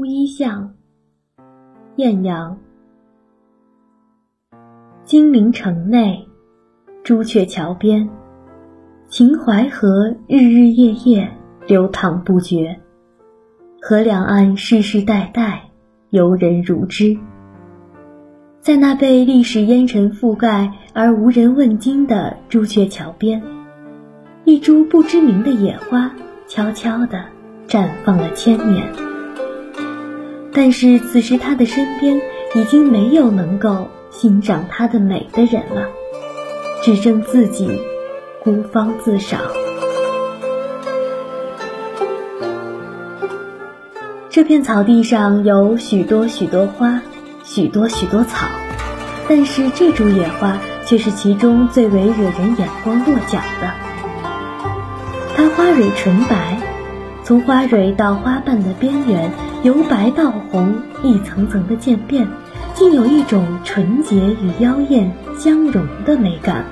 乌衣巷。艳阳。金陵城内，朱雀桥边，秦淮河日日夜夜流淌不绝，河两岸世世代代游人如织。在那被历史烟尘覆盖而无人问津的朱雀桥边，一株不知名的野花悄悄地绽放了千年。但是此时，他的身边已经没有能够欣赏它的美的人了，只剩自己孤芳自赏。这片草地上有许多许多花。许多许多草，但是这株野花却是其中最为惹人眼光落脚的。它花蕊纯白，从花蕊到花瓣的边缘，由白到红，一层层的渐变，竟有一种纯洁与妖艳相融的美感。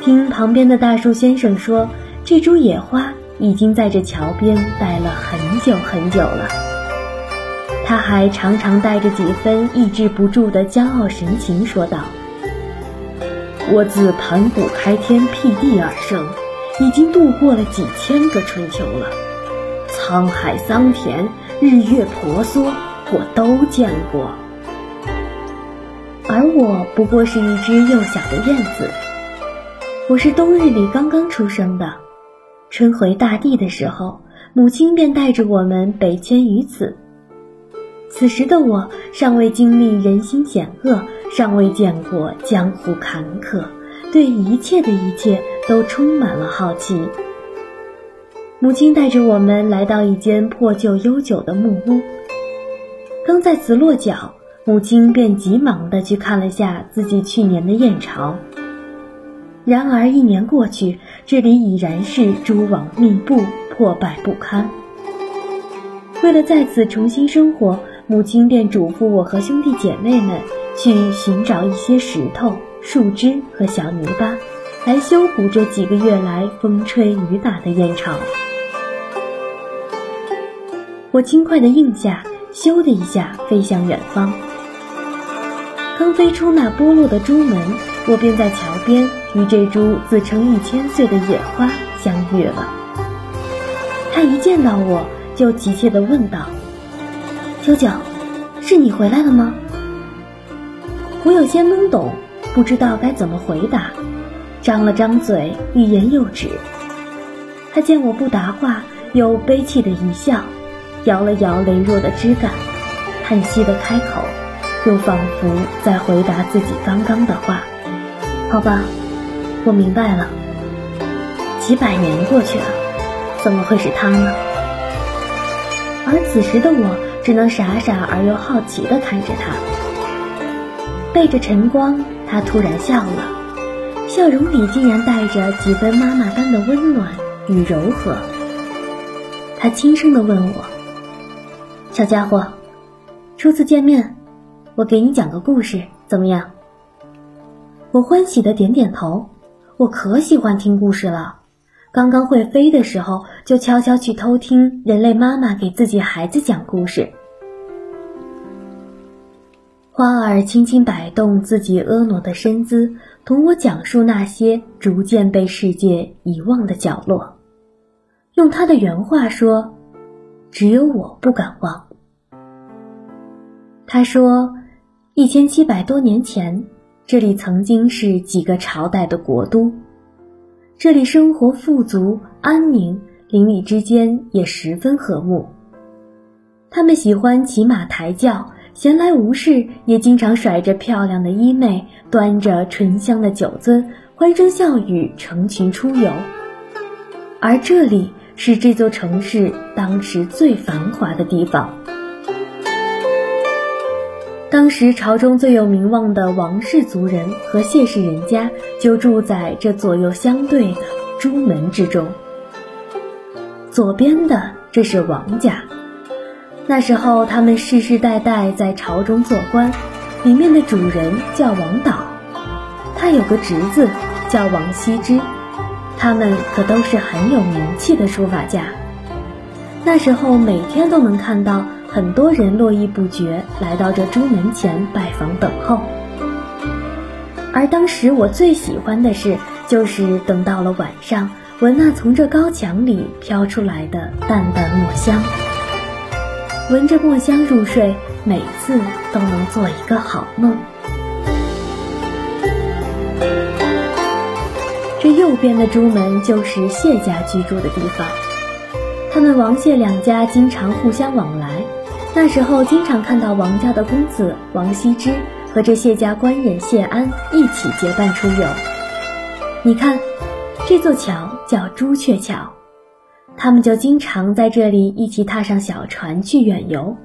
听旁边的大树先生说，这株野花已经在这桥边待了很久很久了。他还常常带着几分抑制不住的骄傲神情说道：“我自盘古开天辟地而生，已经度过了几千个春秋了。沧海桑田，日月婆娑，我都见过。而我不过是一只幼小的燕子，我是冬日里刚刚出生的。春回大地的时候，母亲便带着我们北迁于此。”此时的我尚未经历人心险恶，尚未见过江湖坎坷，对一切的一切都充满了好奇。母亲带着我们来到一间破旧悠久的木屋，刚在此落脚，母亲便急忙地去看了下自己去年的燕巢。然而一年过去，这里已然是蛛网密布，破败不堪。为了在此重新生活。母亲便嘱咐我和兄弟姐妹们去寻找一些石头、树枝和小泥巴，来修补这几个月来风吹雨打的燕巢。我轻快地应下，咻的一下飞向远方。刚飞出那剥落的朱门，我便在桥边与这株自称一千岁的野花相遇了。他一见到我就急切地问道。九九，是你回来了吗？我有些懵懂，不知道该怎么回答，张了张嘴，欲言又止。他见我不答话，又悲戚的一笑，摇了摇羸弱的枝干，叹息的开口，又仿佛在回答自己刚刚的话。好吧，我明白了。几百年过去了，怎么会是他呢？而此时的我。只能傻傻而又好奇地看着他，背着晨光，他突然笑了，笑容里竟然带着几分妈妈般的温暖与柔和。他轻声地问我：“小家伙，初次见面，我给你讲个故事，怎么样？”我欢喜的点点头，我可喜欢听故事了。刚刚会飞的时候，就悄悄去偷听人类妈妈给自己孩子讲故事。花儿轻轻摆动自己婀娜的身姿，同我讲述那些逐渐被世界遗忘的角落。用他的原话说：“只有我不敢忘。”他说：“一千七百多年前，这里曾经是几个朝代的国都。”这里生活富足安宁，邻里之间也十分和睦。他们喜欢骑马抬轿，闲来无事也经常甩着漂亮的衣袂，端着醇香的酒樽，欢声笑语，成群出游。而这里是这座城市当时最繁华的地方。当时朝中最有名望的王氏族人和谢氏人家就住在这左右相对的朱门之中。左边的这是王家，那时候他们世世代代在朝中做官，里面的主人叫王导，他有个侄子叫王羲之，他们可都是很有名气的书法家。那时候每天都能看到很多人络绎不绝来到这朱门前拜访等候。而当时我最喜欢的是，就是等到了晚上，闻那从这高墙里飘出来的淡淡墨香，闻着墨香入睡，每次都能做一个好梦。这右边的朱门就是谢家居住的地方，他们王谢两家经常互相往来，那时候经常看到王家的公子王羲之。和这谢家官人谢安一起结伴出游。你看，这座桥叫朱雀桥，他们就经常在这里一起踏上小船去远游。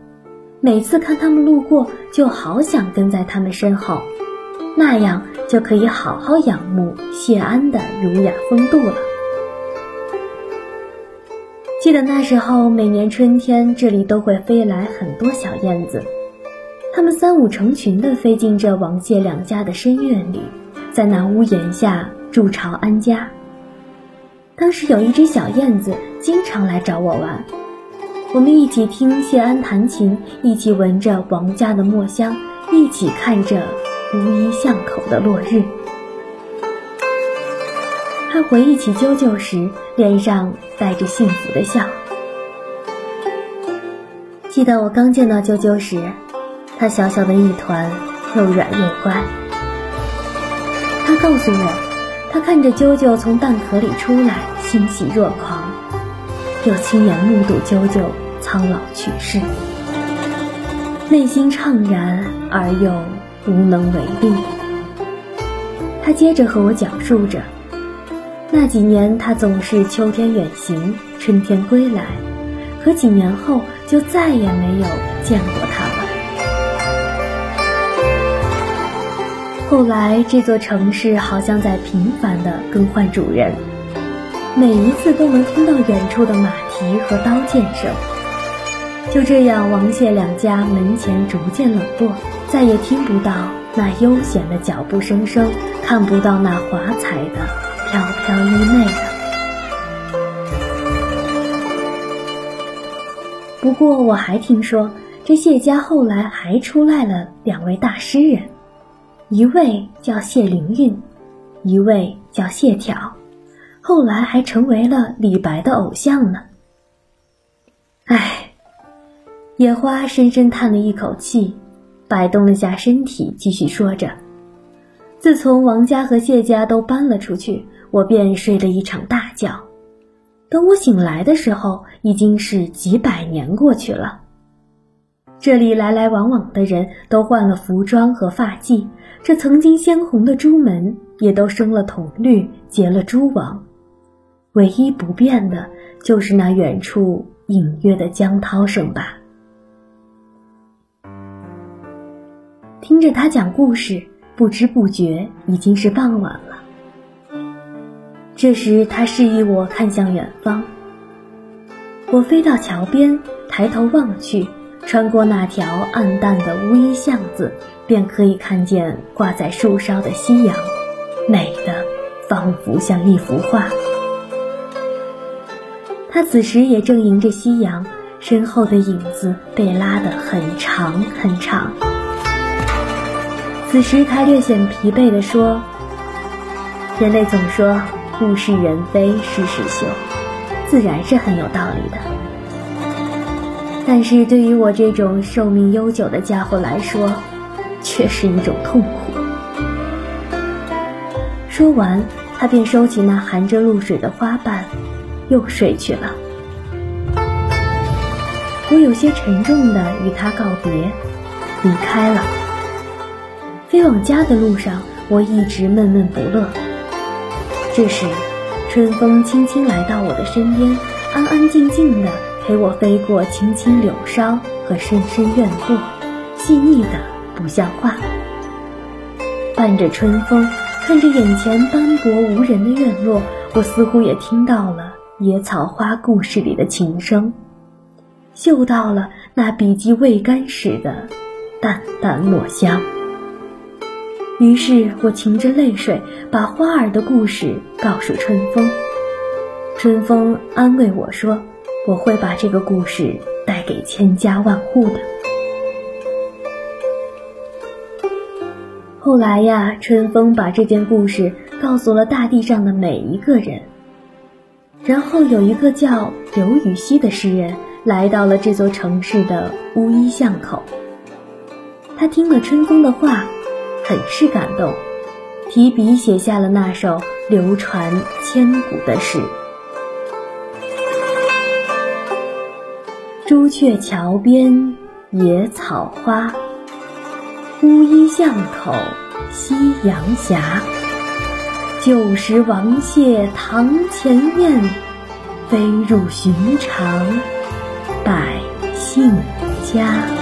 每次看他们路过，就好想跟在他们身后，那样就可以好好仰慕谢安的儒雅风度了。记得那时候，每年春天，这里都会飞来很多小燕子。它们三五成群地飞进这王谢两家的深院里，在那屋檐下筑巢安家。当时有一只小燕子经常来找我玩，我们一起听谢安弹琴，一起闻着王家的墨香，一起看着乌衣巷口的落日。他回忆起啾啾时，脸上带着幸福的笑。记得我刚见到啾啾时。他小小的一团，又软又乖。他告诉我，他看着啾啾从蛋壳里出来，欣喜若狂，又亲眼目睹啾啾苍老去世，内心怅然而又无能为力。他接着和我讲述着，那几年他总是秋天远行，春天归来，可几年后就再也没有见过他了。后来，这座城市好像在频繁地更换主人，每一次都能听到远处的马蹄和刀剑声。就这样，王谢两家门前逐渐冷落，再也听不到那悠闲的脚步声声，看不到那华彩的飘飘衣袂了。不过，我还听说，这谢家后来还出来了两位大诗人。一位叫谢灵运，一位叫谢眺，后来还成为了李白的偶像呢。唉，野花深深叹了一口气，摆动了下身体，继续说着：“自从王家和谢家都搬了出去，我便睡了一场大觉。等我醒来的时候，已经是几百年过去了。这里来来往往的人都换了服装和发髻。”这曾经鲜红的朱门也都生了铜绿，结了蛛网，唯一不变的就是那远处隐约的江涛声吧。听着他讲故事，不知不觉已经是傍晚了。这时，他示意我看向远方。我飞到桥边，抬头望去。穿过那条暗淡的乌衣巷子，便可以看见挂在树梢的夕阳，美的仿佛像一幅画。他此时也正迎着夕阳，身后的影子被拉得很长很长。此时他略显疲惫地说：“人类总说物是人非事事休，自然是很有道理的。”但是对于我这种寿命悠久的家伙来说，却是一种痛苦。说完，他便收起那含着露水的花瓣，又睡去了。我有些沉重的与他告别，离开了。飞往家的路上，我一直闷闷不乐。这时，春风轻轻来到我的身边，安安静静的。陪我飞过青青柳梢和深深院落，细腻的不像话。伴着春风，看着眼前斑驳无人的院落，我似乎也听到了野草花故事里的情声，嗅到了那笔记未干时的淡淡墨香。于是我噙着泪水，把花儿的故事告诉春风。春风安慰我说。我会把这个故事带给千家万户的。后来呀，春风把这件故事告诉了大地上的每一个人。然后有一个叫刘禹锡的诗人来到了这座城市的乌衣巷口。他听了春风的话，很是感动，提笔写下了那首流传千古的诗：“朱雀桥边野草花。”乌衣巷口夕阳斜，旧时王谢堂前燕，飞入寻常百姓家。